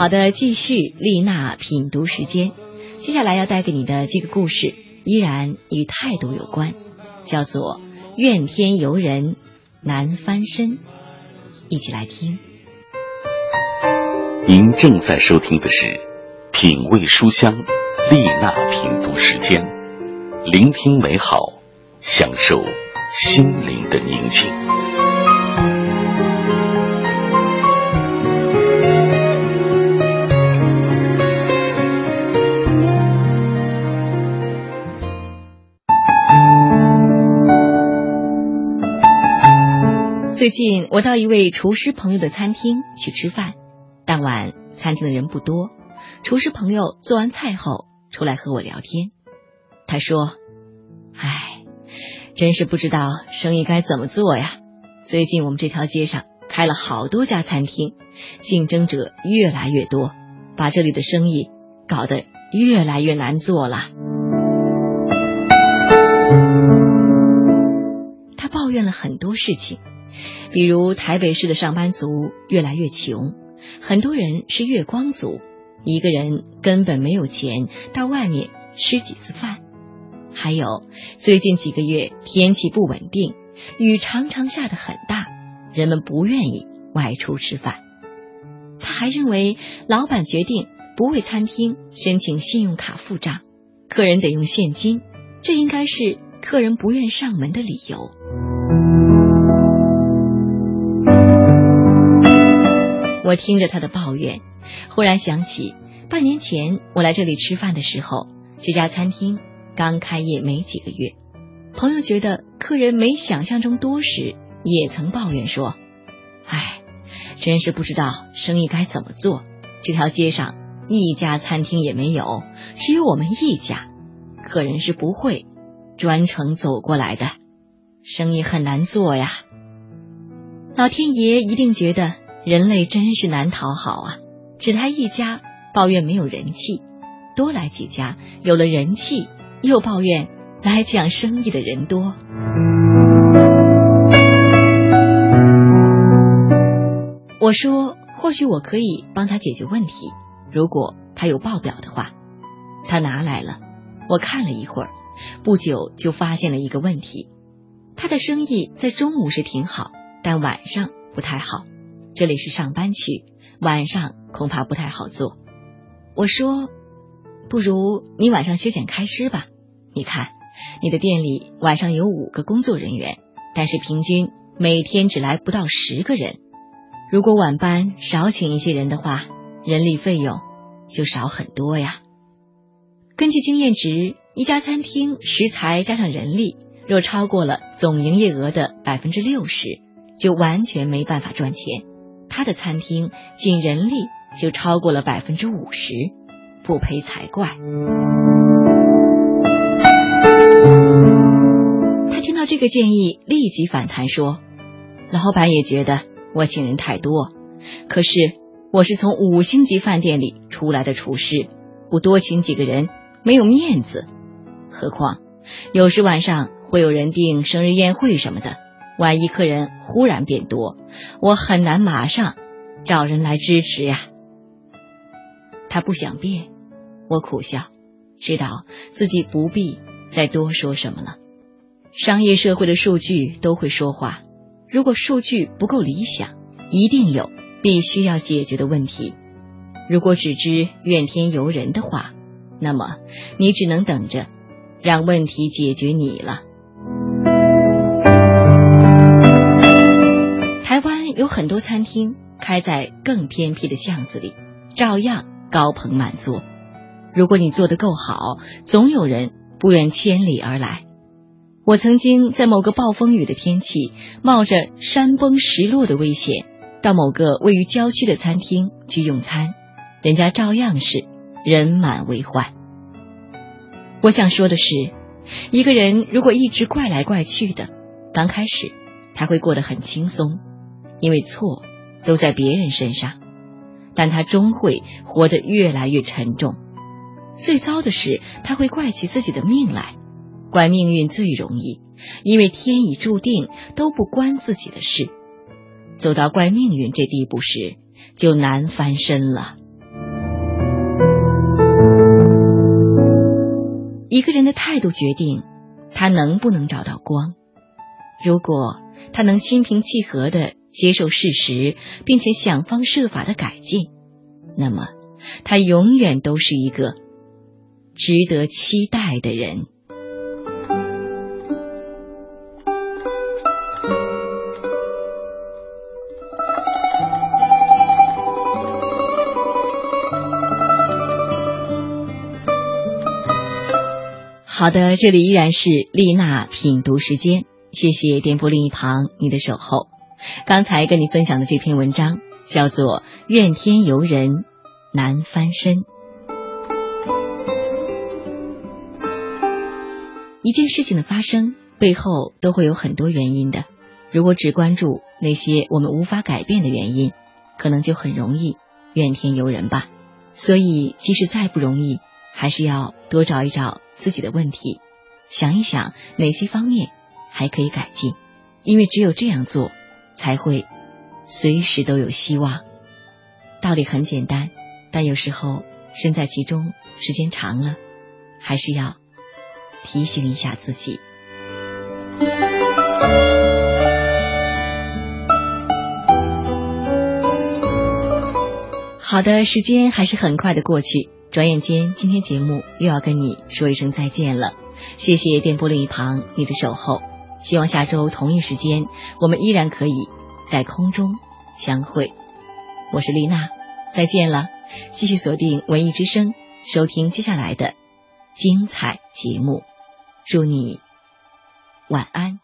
好的，继续丽娜品读时间。接下来要带给你的这个故事，依然与态度有关，叫做“怨天尤人难翻身”。一起来听。您正在收听的是《品味书香》丽娜品读时间，聆听美好，享受心灵的宁静。最近我到一位厨师朋友的餐厅去吃饭，当晚餐厅的人不多。厨师朋友做完菜后出来和我聊天，他说：“唉，真是不知道生意该怎么做呀。最近我们这条街上开了好多家餐厅，竞争者越来越多，把这里的生意搞得越来越难做了。”他抱怨了很多事情。比如台北市的上班族越来越穷，很多人是月光族，一个人根本没有钱到外面吃几次饭。还有最近几个月天气不稳定，雨常常下得很大，人们不愿意外出吃饭。他还认为老板决定不为餐厅申请信用卡付账，客人得用现金，这应该是客人不愿上门的理由。我听着他的抱怨，忽然想起半年前我来这里吃饭的时候，这家餐厅刚开业没几个月。朋友觉得客人没想象中多时，也曾抱怨说：“唉，真是不知道生意该怎么做。这条街上一家餐厅也没有，只有我们一家，客人是不会专程走过来的，生意很难做呀。老天爷一定觉得。”人类真是难讨好啊！只来一家抱怨没有人气，多来几家有了人气又抱怨来讲生意的人多。我说，或许我可以帮他解决问题，如果他有报表的话。他拿来了，我看了一会儿，不久就发现了一个问题：他的生意在中午是挺好，但晚上不太好。这里是上班区，晚上恐怕不太好做。我说，不如你晚上休闲开师吧。你看，你的店里晚上有五个工作人员，但是平均每天只来不到十个人。如果晚班少请一些人的话，人力费用就少很多呀。根据经验值，一家餐厅食材加上人力，若超过了总营业额的百分之六十，就完全没办法赚钱。他的餐厅仅人力就超过了百分之五十，不赔才怪。他听到这个建议，立即反弹说：“老板也觉得我请人太多，可是我是从五星级饭店里出来的厨师，不多请几个人没有面子。何况有时晚上会有人订生日宴会什么的。”万一客人忽然变多，我很难马上找人来支持呀。他不想变，我苦笑，知道自己不必再多说什么了。商业社会的数据都会说话，如果数据不够理想，一定有必须要解决的问题。如果只知怨天尤人的话，那么你只能等着让问题解决你了。很多餐厅开在更偏僻的巷子里，照样高朋满座。如果你做的够好，总有人不远千里而来。我曾经在某个暴风雨的天气，冒着山崩石落的危险，到某个位于郊区的餐厅去用餐，人家照样是人满为患。我想说的是，一个人如果一直怪来怪去的，刚开始他会过得很轻松。因为错都在别人身上但他终会活得越来越沉重。最糟的是他会怪起自己的命来怪命运最容易因为天已注定都不关自己的事。走到怪命运这地步时就难翻身了。一个人的态度决定他能不能找到光。如果他能心平气和的接受事实，并且想方设法的改进，那么他永远都是一个值得期待的人。好的，这里依然是丽娜品读时间，谢谢电波另一旁你的守候。刚才跟你分享的这篇文章叫做《怨天尤人难翻身》。一件事情的发生背后都会有很多原因的，如果只关注那些我们无法改变的原因，可能就很容易怨天尤人吧。所以，即使再不容易，还是要多找一找。自己的问题，想一想哪些方面还可以改进，因为只有这样做，才会随时都有希望。道理很简单，但有时候身在其中时间长了，还是要提醒一下自己。好的，时间还是很快的过去。转眼间，今天节目又要跟你说一声再见了。谢谢电波另一旁你的守候，希望下周同一时间我们依然可以在空中相会。我是丽娜，再见了。继续锁定文艺之声，收听接下来的精彩节目。祝你晚安。